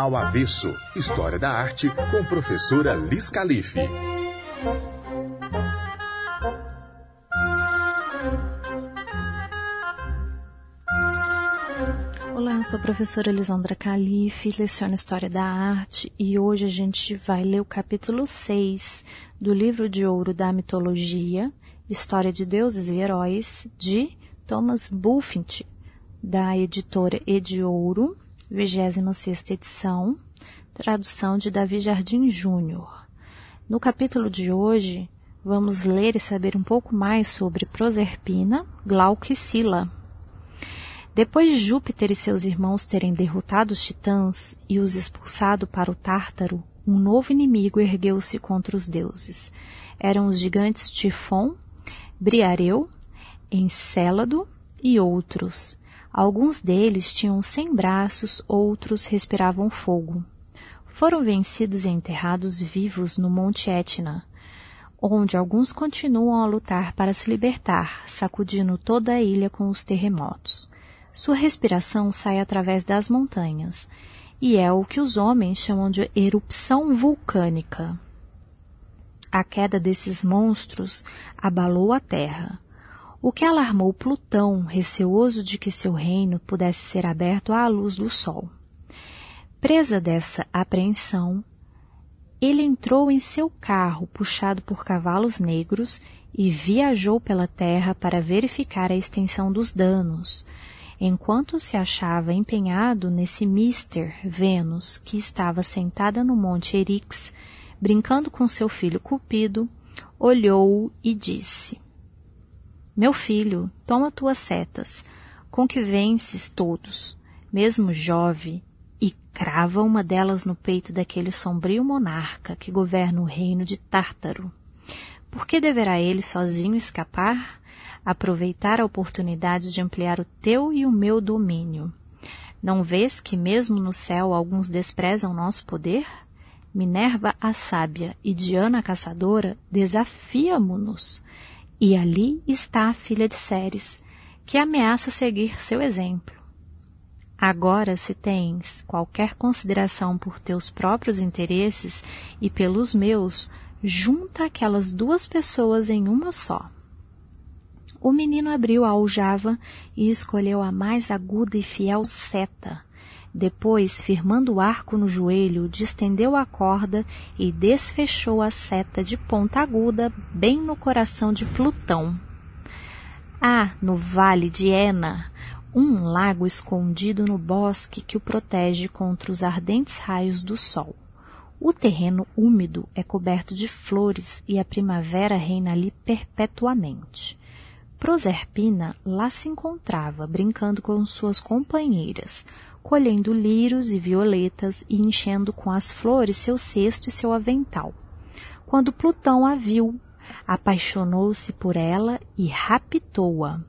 Ao Avesso, História da Arte, com professora Liz Calife. Olá, sou a professora Lisandra Calife, leciono História da Arte e hoje a gente vai ler o capítulo 6 do livro de ouro da mitologia, História de Deuses e Heróis, de Thomas Bulfinch, da editora Ediouro, 26 edição, tradução de Davi Jardim Júnior. No capítulo de hoje, vamos ler e saber um pouco mais sobre Proserpina, Glauco e Sila. Depois de Júpiter e seus irmãos terem derrotado os titãs e os expulsado para o Tártaro, um novo inimigo ergueu-se contra os deuses. Eram os gigantes Tifon, Briareu, Encélado e outros. Alguns deles tinham cem braços, outros respiravam fogo. Foram vencidos e enterrados vivos no Monte Etna, onde alguns continuam a lutar para se libertar, sacudindo toda a ilha com os terremotos. Sua respiração sai através das montanhas, e é o que os homens chamam de erupção vulcânica. A queda desses monstros abalou a terra, o que alarmou Plutão, receoso de que seu reino pudesse ser aberto à luz do sol. Presa dessa apreensão, ele entrou em seu carro puxado por cavalos negros e viajou pela terra para verificar a extensão dos danos, enquanto se achava empenhado nesse Mister Vênus, que estava sentada no Monte Erix, brincando com seu filho Cupido, olhou-o e disse: Meu filho, toma tuas setas, com que vences todos, mesmo Jove, e crava uma delas no peito daquele sombrio monarca que governa o reino de Tártaro. Por que deverá ele sozinho escapar? aproveitar a oportunidade de ampliar o teu e o meu domínio. Não vês que mesmo no céu alguns desprezam nosso poder? Minerva a sábia e Diana a caçadora desafiamo-nos. E ali está a filha de Ceres, que ameaça seguir seu exemplo. Agora, se tens qualquer consideração por teus próprios interesses e pelos meus, junta aquelas duas pessoas em uma só. O menino abriu a aljava e escolheu a mais aguda e fiel seta. Depois, firmando o arco no joelho, distendeu a corda e desfechou a seta de ponta aguda bem no coração de Plutão. Há, no vale de Ena, um lago escondido no bosque que o protege contra os ardentes raios do sol. O terreno úmido é coberto de flores e a primavera reina ali perpetuamente. Proserpina lá se encontrava, brincando com suas companheiras, colhendo lírios e violetas e enchendo com as flores seu cesto e seu avental. Quando Plutão a viu, apaixonou-se por ela e raptou-a.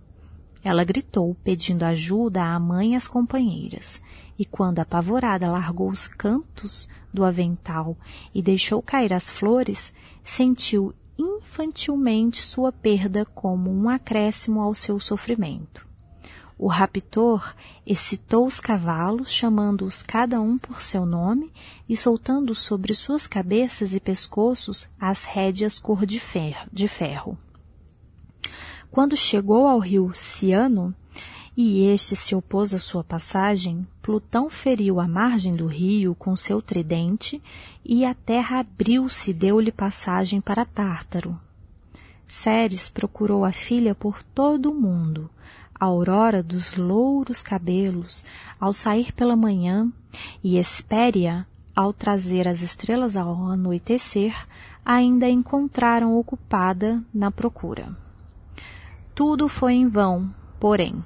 Ela gritou, pedindo ajuda à mãe e às companheiras, e quando apavorada largou os cantos do avental e deixou cair as flores, sentiu infantilmente sua perda como um acréscimo ao seu sofrimento. O raptor excitou os cavalos, chamando-os cada um por seu nome e soltando sobre suas cabeças e pescoços as rédeas cor de ferro. Quando chegou ao rio Ciano, e este se opôs à sua passagem, Plutão feriu a margem do rio com seu tridente e a terra abriu-se e deu-lhe passagem para Tártaro. Ceres procurou a filha por todo o mundo, a aurora dos louros cabelos, ao sair pela manhã, e Hespéria, ao trazer as estrelas ao anoitecer, ainda a encontraram ocupada na procura. Tudo foi em vão, porém.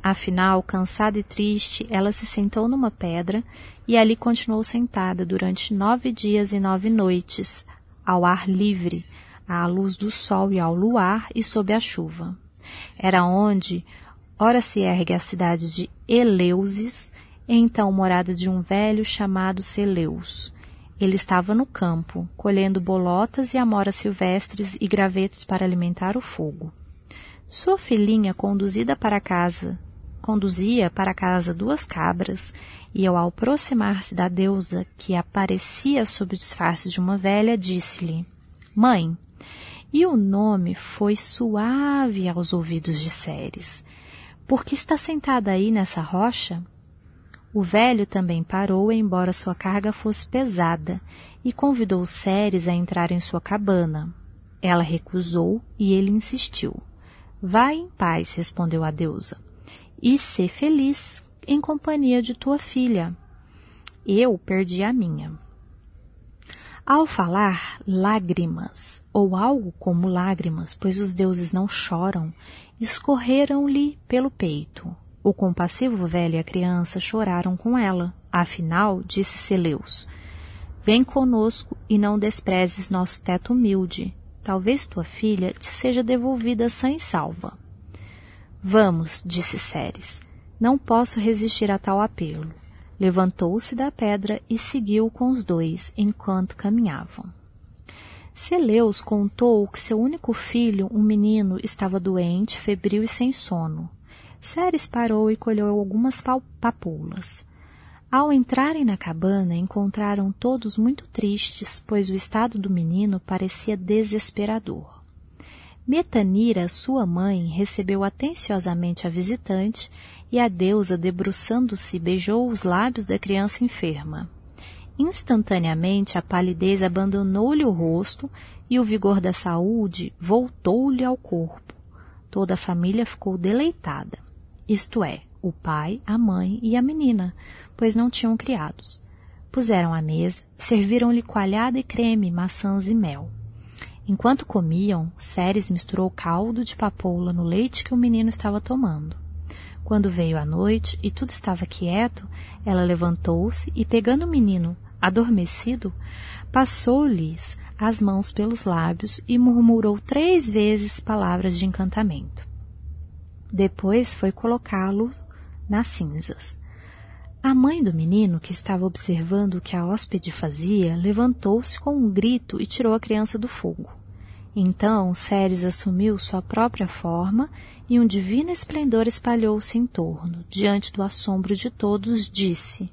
Afinal, cansada e triste, ela se sentou numa pedra e ali continuou sentada durante nove dias e nove noites, ao ar livre, à luz do sol e ao luar e sob a chuva. Era onde, ora se ergue a cidade de Eleusis, então morada de um velho chamado Celeus. Ele estava no campo, colhendo bolotas e amoras silvestres e gravetos para alimentar o fogo. Sua filhinha, conduzida para casa conduzia para casa duas cabras, e ao aproximar-se da deusa, que aparecia sob o disfarce de uma velha, disse-lhe: Mãe, e o nome foi suave aos ouvidos de Ceres. Por que está sentada aí nessa rocha? O velho também parou, embora sua carga fosse pesada, e convidou Ceres a entrar em sua cabana. Ela recusou e ele insistiu. Vai em paz, respondeu a deusa, e sê feliz em companhia de tua filha. Eu perdi a minha. Ao falar lágrimas, ou algo como lágrimas, pois os deuses não choram, escorreram-lhe pelo peito. O compassivo velho e a criança choraram com ela. Afinal, disse Celeus, vem conosco e não desprezes nosso teto humilde. Talvez tua filha te seja devolvida sã e salva. Vamos, disse Ceres. Não posso resistir a tal apelo. Levantou-se da pedra e seguiu com os dois enquanto caminhavam. Celeus contou que seu único filho, um menino, estava doente, febril e sem sono. Ceres parou e colheu algumas papoulas. Ao entrarem na cabana, encontraram todos muito tristes, pois o estado do menino parecia desesperador. Metanira, sua mãe, recebeu atenciosamente a visitante e a deusa, debruçando-se, beijou os lábios da criança enferma. Instantaneamente a palidez abandonou-lhe o rosto e o vigor da saúde voltou-lhe ao corpo. Toda a família ficou deleitada isto é, o pai, a mãe e a menina, pois não tinham criados. Puseram à mesa, serviram-lhe coalhada e creme, maçãs e mel. Enquanto comiam, Ceres misturou caldo de papoula no leite que o menino estava tomando. Quando veio a noite e tudo estava quieto, ela levantou-se e, pegando o menino adormecido, passou-lhes as mãos pelos lábios e murmurou três vezes palavras de encantamento. Depois foi colocá-lo nas cinzas. A mãe do menino, que estava observando o que a hóspede fazia, levantou-se com um grito e tirou a criança do fogo. Então Ceres assumiu sua própria forma e um divino esplendor espalhou-se em torno. Diante do assombro de todos, disse: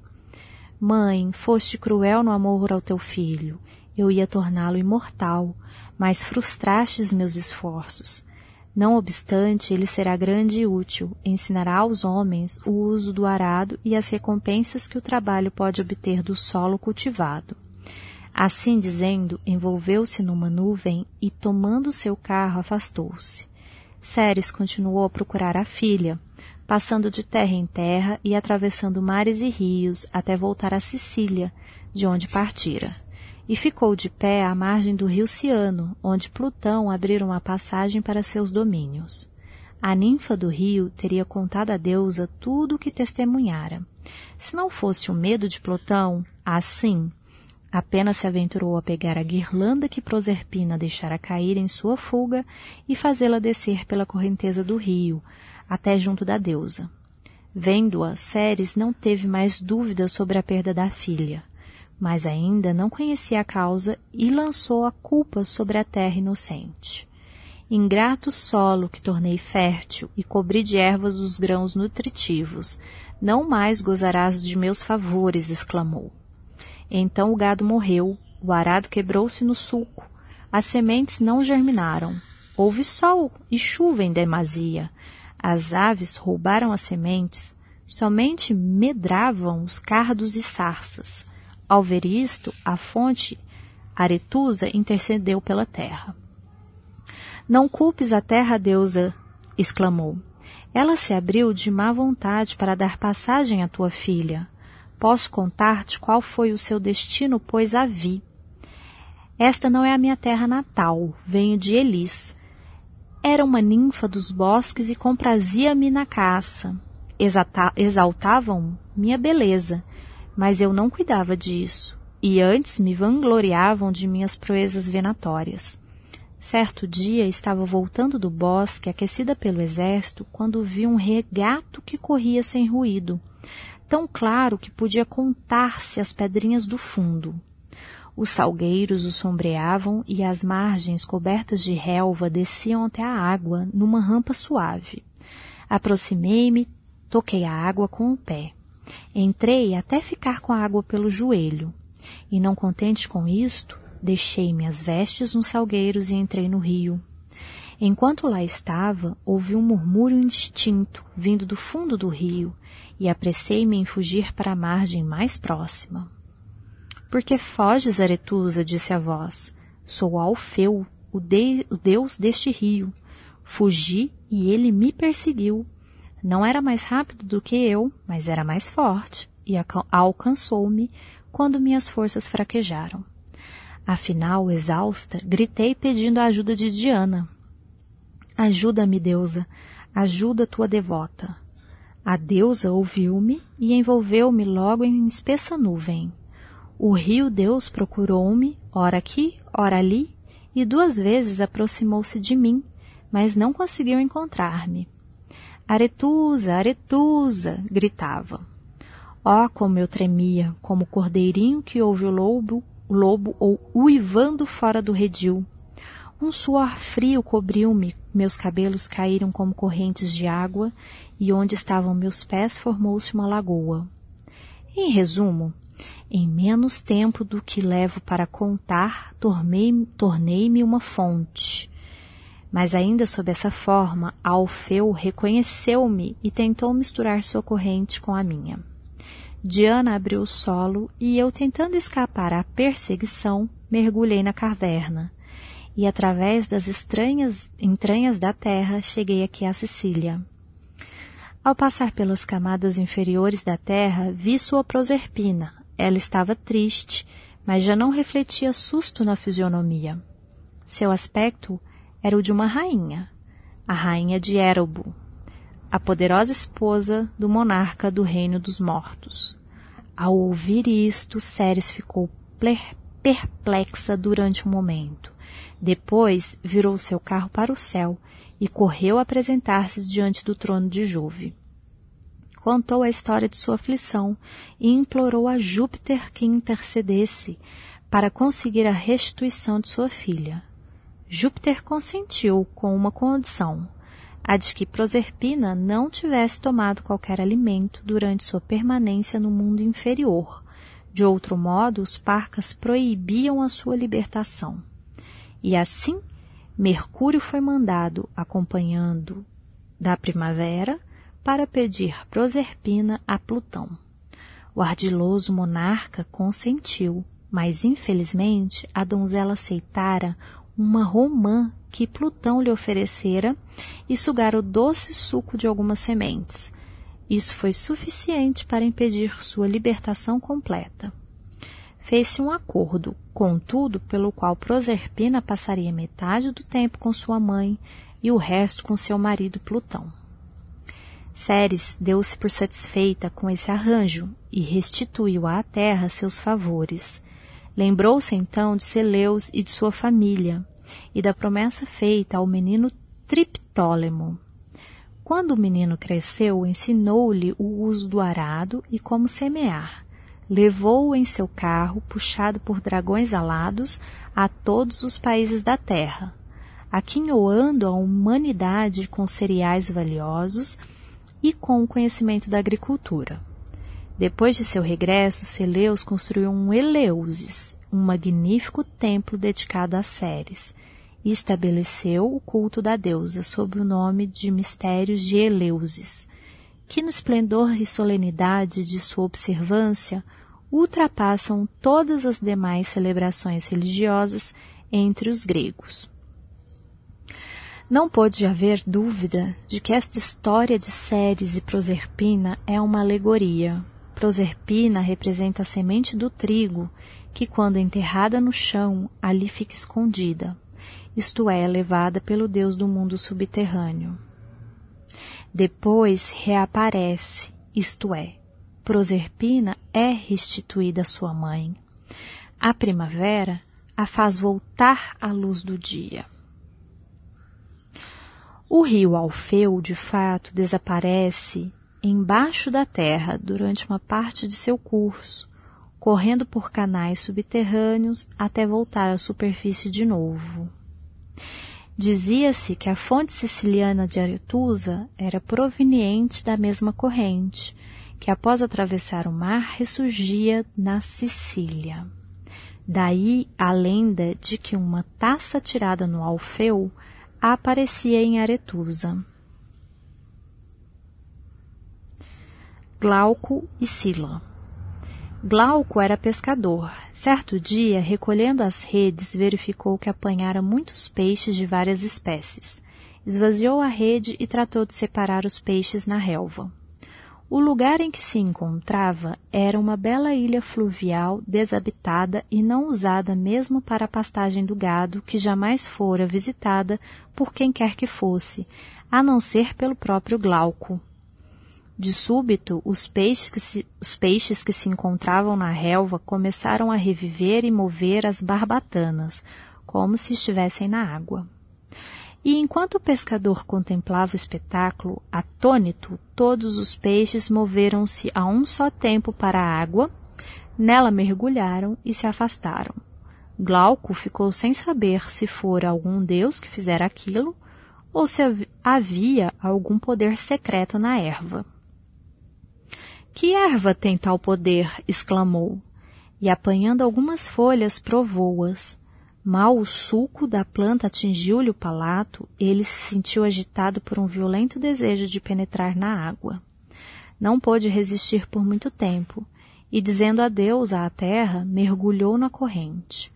Mãe, foste cruel no amor ao teu filho. Eu ia torná-lo imortal, mas frustrastes meus esforços. Não obstante, ele será grande e útil, ensinará aos homens o uso do arado e as recompensas que o trabalho pode obter do solo cultivado. Assim dizendo, envolveu-se numa nuvem e, tomando seu carro, afastou-se. Ceres continuou a procurar a filha, passando de terra em terra e atravessando mares e rios até voltar a Sicília, de onde partira e ficou de pé à margem do rio Ciano, onde Plutão abrira uma passagem para seus domínios. A ninfa do rio teria contado à deusa tudo o que testemunhara. Se não fosse o medo de Plutão, assim, apenas se aventurou a pegar a guirlanda que Proserpina deixara cair em sua fuga e fazê-la descer pela correnteza do rio, até junto da deusa. Vendo-a, Ceres não teve mais dúvida sobre a perda da filha mas ainda não conhecia a causa e lançou a culpa sobre a terra inocente. Ingrato solo que tornei fértil e cobri de ervas os grãos nutritivos, não mais gozarás de meus favores, exclamou. Então o gado morreu, o arado quebrou-se no sulco, as sementes não germinaram, houve sol e chuva em demasia, as aves roubaram as sementes, somente medravam os cardos e sarças, ao ver isto, a fonte Aretusa intercedeu pela terra. Não culpes a terra, deusa, exclamou. Ela se abriu de má vontade para dar passagem à tua filha. Posso contar-te qual foi o seu destino, pois a vi. Esta não é a minha terra natal, venho de Elis. Era uma ninfa dos bosques e comprazia-me na caça. Exaltavam minha beleza mas eu não cuidava disso, e antes me vangloriavam de minhas proezas venatórias. Certo dia estava voltando do bosque, aquecida pelo exército, quando vi um regato que corria sem ruído, tão claro que podia contar-se as pedrinhas do fundo. Os salgueiros o sombreavam e as margens cobertas de relva desciam até a água numa rampa suave. Aproximei-me Toquei a água com o pé. Entrei até ficar com a água pelo joelho. E não contente com isto, deixei minhas vestes nos salgueiros e entrei no rio. Enquanto lá estava, ouvi um murmúrio indistinto vindo do fundo do rio e apressei-me em fugir para a margem mais próxima. Por que foges, Aretusa? disse a voz. Sou Alfeu, o, de, o deus deste rio. Fugi e ele me perseguiu. Não era mais rápido do que eu, mas era mais forte e alcançou-me quando minhas forças fraquejaram. Afinal, exausta, gritei pedindo a ajuda de Diana. Ajuda-me, deusa, ajuda tua devota. A deusa ouviu-me e envolveu-me logo em espessa nuvem. O rio Deus procurou-me, ora aqui, ora ali, e duas vezes aproximou-se de mim, mas não conseguiu encontrar-me. Aretusa, Aretusa! gritava. Oh, como eu tremia, como o cordeirinho que ouve o lobo, lobo ou uivando fora do redil. Um suor frio cobriu-me, meus cabelos caíram como correntes de água, e onde estavam meus pés formou-se uma lagoa. Em resumo, em menos tempo do que levo para contar, tornei-me uma fonte. Mas ainda sob essa forma, Alfeu reconheceu-me e tentou misturar sua corrente com a minha. Diana abriu o solo e eu, tentando escapar à perseguição, mergulhei na caverna. E através das estranhas entranhas da terra cheguei aqui à Sicília. Ao passar pelas camadas inferiores da terra, vi sua Proserpina, ela estava triste, mas já não refletia susto na fisionomia. Seu aspecto era o de uma rainha, a rainha de Érobo, a poderosa esposa do monarca do reino dos mortos. Ao ouvir isto, Ceres ficou perplexa durante um momento. Depois virou seu carro para o céu e correu apresentar-se diante do trono de Jove contou a história de sua aflição e implorou a Júpiter que intercedesse para conseguir a restituição de sua filha. Júpiter consentiu com uma condição, a de que Proserpina não tivesse tomado qualquer alimento durante sua permanência no mundo inferior. De outro modo, os parcas proibiam a sua libertação. E assim, Mercúrio foi mandado, acompanhando da primavera, para pedir Proserpina a Plutão. O ardiloso monarca consentiu, mas infelizmente a donzela aceitara uma romã que Plutão lhe oferecera e sugara o doce suco de algumas sementes. Isso foi suficiente para impedir sua libertação completa. Fez-se um acordo, contudo, pelo qual Proserpina passaria metade do tempo com sua mãe e o resto com seu marido Plutão. Ceres deu-se por satisfeita com esse arranjo e restituiu à terra seus favores. Lembrou-se então de Celeus e de sua família e da promessa feita ao menino Triptólemo. Quando o menino cresceu, ensinou-lhe o uso do arado e como semear. Levou-o em seu carro, puxado por dragões alados, a todos os países da terra, aquinhoando a humanidade com cereais valiosos e com o conhecimento da agricultura. Depois de seu regresso, Celeus construiu um Eleusis, um magnífico templo dedicado a Ceres, e estabeleceu o culto da deusa sob o nome de Mistérios de Eleusis, que no esplendor e solenidade de sua observância ultrapassam todas as demais celebrações religiosas entre os gregos. Não pôde haver dúvida de que esta história de Ceres e Proserpina é uma alegoria. Proserpina representa a semente do trigo, que quando enterrada no chão, ali fica escondida, isto é, levada pelo deus do mundo subterrâneo. Depois reaparece, isto é, Proserpina é restituída à sua mãe. A primavera a faz voltar à luz do dia. O rio Alfeu, de fato, desaparece embaixo da terra durante uma parte de seu curso, correndo por canais subterrâneos até voltar à superfície de novo. Dizia-se que a fonte siciliana de Aretusa era proveniente da mesma corrente, que após atravessar o mar ressurgia na Sicília. Daí a lenda de que uma taça tirada no Alfeu aparecia em Aretusa. Glauco e Sila Glauco era pescador. Certo dia, recolhendo as redes, verificou que apanhara muitos peixes de várias espécies. Esvaziou a rede e tratou de separar os peixes na relva. O lugar em que se encontrava era uma bela ilha fluvial desabitada e não usada mesmo para a pastagem do gado, que jamais fora visitada por quem quer que fosse, a não ser pelo próprio Glauco. De súbito, os peixes, que se, os peixes que se encontravam na relva começaram a reviver e mover as barbatanas, como se estivessem na água. E enquanto o pescador contemplava o espetáculo, atônito, todos os peixes moveram-se a um só tempo para a água, nela mergulharam e se afastaram. Glauco ficou sem saber se fora algum deus que fizera aquilo ou se havia algum poder secreto na erva. Que erva tem tal poder? exclamou, e apanhando algumas folhas provou-as. Mal o suco da planta atingiu-lhe o palato, ele se sentiu agitado por um violento desejo de penetrar na água. Não pôde resistir por muito tempo, e dizendo adeus à terra, mergulhou na corrente.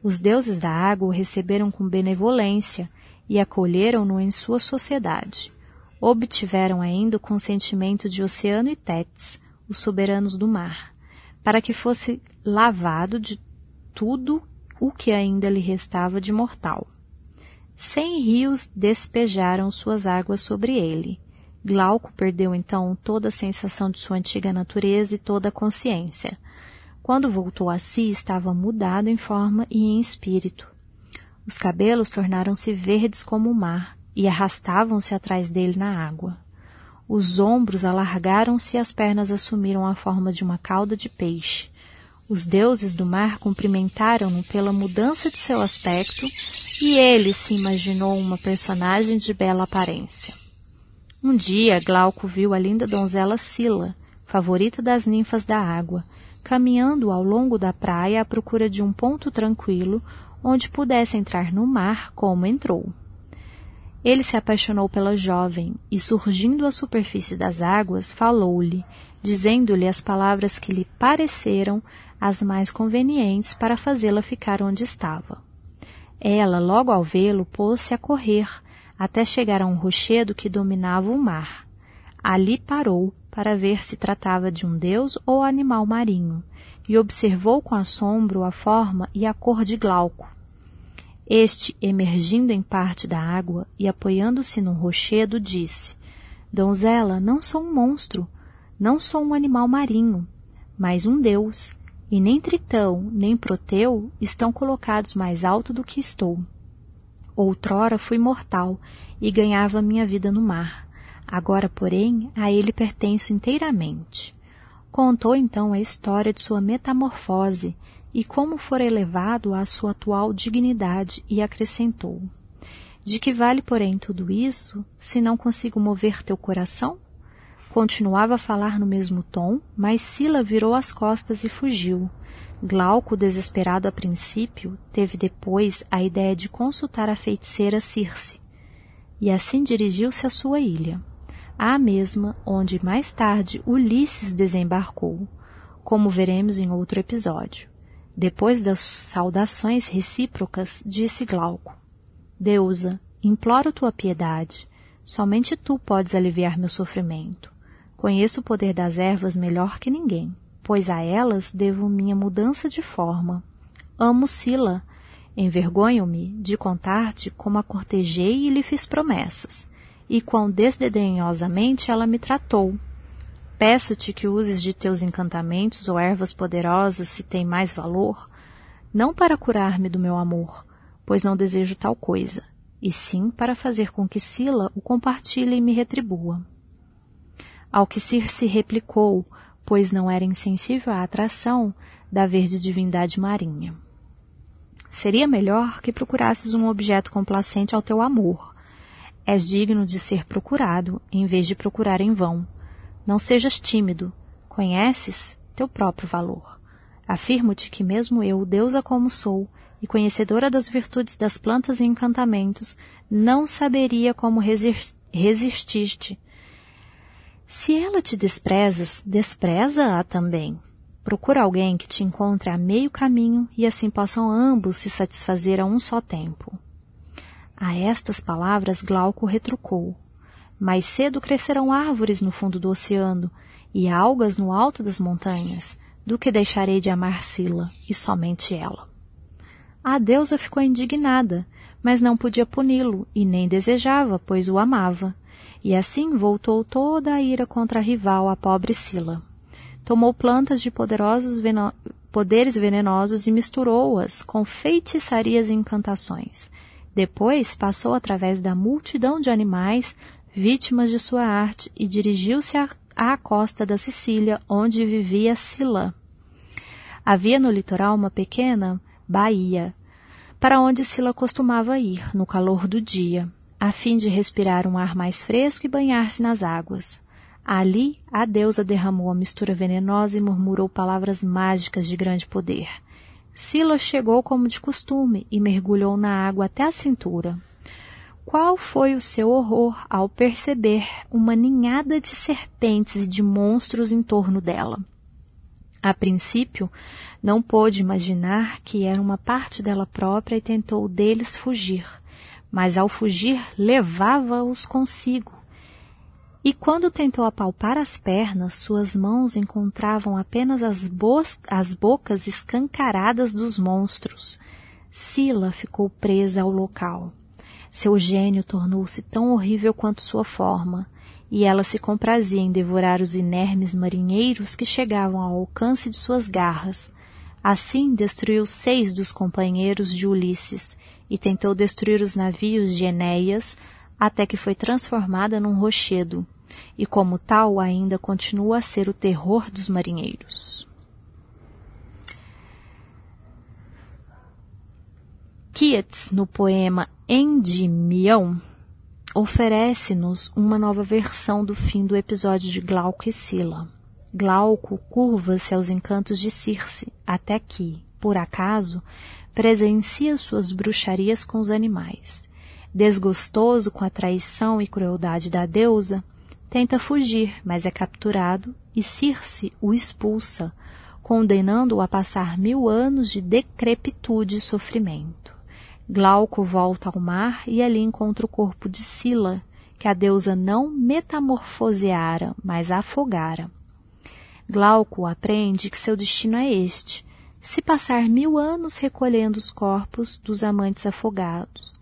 Os deuses da água o receberam com benevolência e acolheram-no em sua sociedade. Obtiveram ainda o consentimento de Oceano e Tétis, os soberanos do mar, para que fosse lavado de tudo o que ainda lhe restava de mortal. Cem rios despejaram suas águas sobre ele. Glauco perdeu então toda a sensação de sua antiga natureza e toda a consciência. Quando voltou a si, estava mudado em forma e em espírito. Os cabelos tornaram-se verdes como o mar e arrastavam-se atrás dele na água. Os ombros alargaram-se e as pernas assumiram a forma de uma cauda de peixe. Os deuses do mar cumprimentaram-no pela mudança de seu aspecto e ele se imaginou uma personagem de bela aparência. Um dia, Glauco viu a linda donzela Sila, favorita das ninfas da água, caminhando ao longo da praia à procura de um ponto tranquilo onde pudesse entrar no mar como entrou. Ele se apaixonou pela jovem e, surgindo à superfície das águas, falou-lhe, dizendo-lhe as palavras que lhe pareceram as mais convenientes para fazê-la ficar onde estava. Ela, logo ao vê-lo, pôs-se a correr até chegar a um rochedo que dominava o mar. Ali parou para ver se tratava de um deus ou animal marinho e observou com assombro a forma e a cor de Glauco. Este, emergindo em parte da água e apoiando-se num rochedo, disse: Donzela, não sou um monstro, não sou um animal marinho, mas um deus, e nem Tritão, nem Proteu estão colocados mais alto do que estou. Outrora fui mortal e ganhava minha vida no mar. Agora, porém, a ele pertenço inteiramente. Contou então a história de sua metamorfose e como for elevado à sua atual dignidade e acrescentou: De que vale, porém, tudo isso, se não consigo mover teu coração? Continuava a falar no mesmo tom, mas Sila virou as costas e fugiu. Glauco, desesperado a princípio, teve depois a ideia de consultar a feiticeira Circe, e assim dirigiu-se à sua ilha, à mesma onde mais tarde Ulisses desembarcou, como veremos em outro episódio. Depois das saudações recíprocas, disse Glauco: Deusa, imploro tua piedade. Somente tu podes aliviar meu sofrimento. Conheço o poder das ervas melhor que ninguém, pois a elas devo minha mudança de forma. Amo Sila. Envergonho-me de contar-te como a cortejei e lhe fiz promessas, e quão desdenhosamente ela me tratou, Peço-te que uses de teus encantamentos ou ervas poderosas se tem mais valor, não para curar-me do meu amor, pois não desejo tal coisa, e sim para fazer com que Sila o compartilhe e me retribua. Ao que Circe replicou, pois não era insensível à atração da verde divindade marinha. Seria melhor que procurasses um objeto complacente ao teu amor. És digno de ser procurado, em vez de procurar em vão. Não sejas tímido. Conheces teu próprio valor. Afirmo-te que mesmo eu, deusa como sou, e conhecedora das virtudes das plantas e encantamentos, não saberia como resistir-te. Se ela te desprezas, despreza-a também. Procura alguém que te encontre a meio caminho e assim possam ambos se satisfazer a um só tempo. A estas palavras Glauco retrucou. Mais cedo crescerão árvores no fundo do oceano e algas no alto das montanhas, do que deixarei de amar Sila, e somente ela. A deusa ficou indignada, mas não podia puni-lo e nem desejava, pois o amava. E assim voltou toda a ira contra a rival, a pobre Sila tomou plantas de poderosos veno poderes venenosos e misturou-as com feitiçarias e encantações. Depois passou através da multidão de animais vítimas de sua arte e dirigiu-se à costa da Sicília, onde vivia Sila. Havia no litoral uma pequena baía, para onde Sila costumava ir no calor do dia, a fim de respirar um ar mais fresco e banhar-se nas águas. Ali, a deusa derramou a mistura venenosa e murmurou palavras mágicas de grande poder. Sila chegou como de costume e mergulhou na água até a cintura. Qual foi o seu horror ao perceber uma ninhada de serpentes e de monstros em torno dela? A princípio, não pôde imaginar que era uma parte dela própria e tentou deles fugir, mas ao fugir levava-os consigo e quando tentou apalpar as pernas, suas mãos encontravam apenas as, as bocas escancaradas dos monstros. Sila ficou presa ao local. Seu gênio tornou-se tão horrível quanto sua forma, e ela se comprazia em devorar os inermes marinheiros que chegavam ao alcance de suas garras. Assim destruiu seis dos companheiros de Ulisses e tentou destruir os navios de Enéas, até que foi transformada num rochedo, e como tal ainda continua a ser o terror dos marinheiros. Keats, no poema Endymion, oferece-nos uma nova versão do fim do episódio de Glauco e Sila. Glauco curva-se aos encantos de Circe, até que, por acaso, presencia suas bruxarias com os animais. Desgostoso com a traição e crueldade da deusa, tenta fugir, mas é capturado e Circe o expulsa, condenando-o a passar mil anos de decrepitude e sofrimento. Glauco volta ao mar e ali encontra o corpo de Sila, que a deusa não metamorfoseara, mas afogara. Glauco aprende que seu destino é este, se passar mil anos recolhendo os corpos dos amantes afogados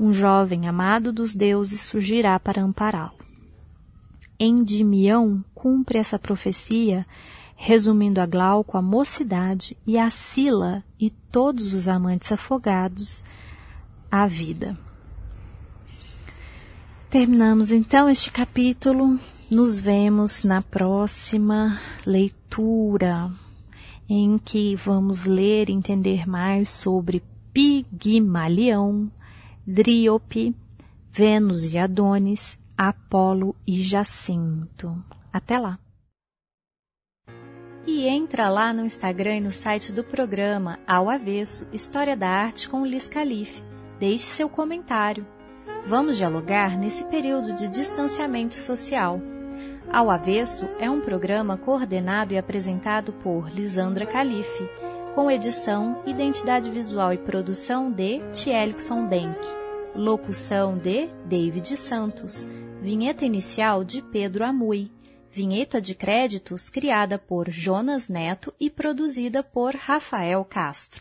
um jovem amado dos deuses surgirá para ampará-lo. Endymião cumpre essa profecia, resumindo a Glauco a mocidade e a Sila e todos os amantes afogados à vida. Terminamos então este capítulo. Nos vemos na próxima leitura, em que vamos ler e entender mais sobre Pigmalião, Dríope, Vênus e Adonis, Apolo e Jacinto. Até lá! E entra lá no Instagram e no site do programa Ao Avesso História da Arte com Liz Calife. Deixe seu comentário. Vamos dialogar nesse período de distanciamento social. Ao Avesso é um programa coordenado e apresentado por Lisandra Calife, com edição, identidade visual e produção de Tielkson Bank. Locução de David Santos. Vinheta inicial de Pedro Amui. Vinheta de créditos criada por Jonas Neto e produzida por Rafael Castro.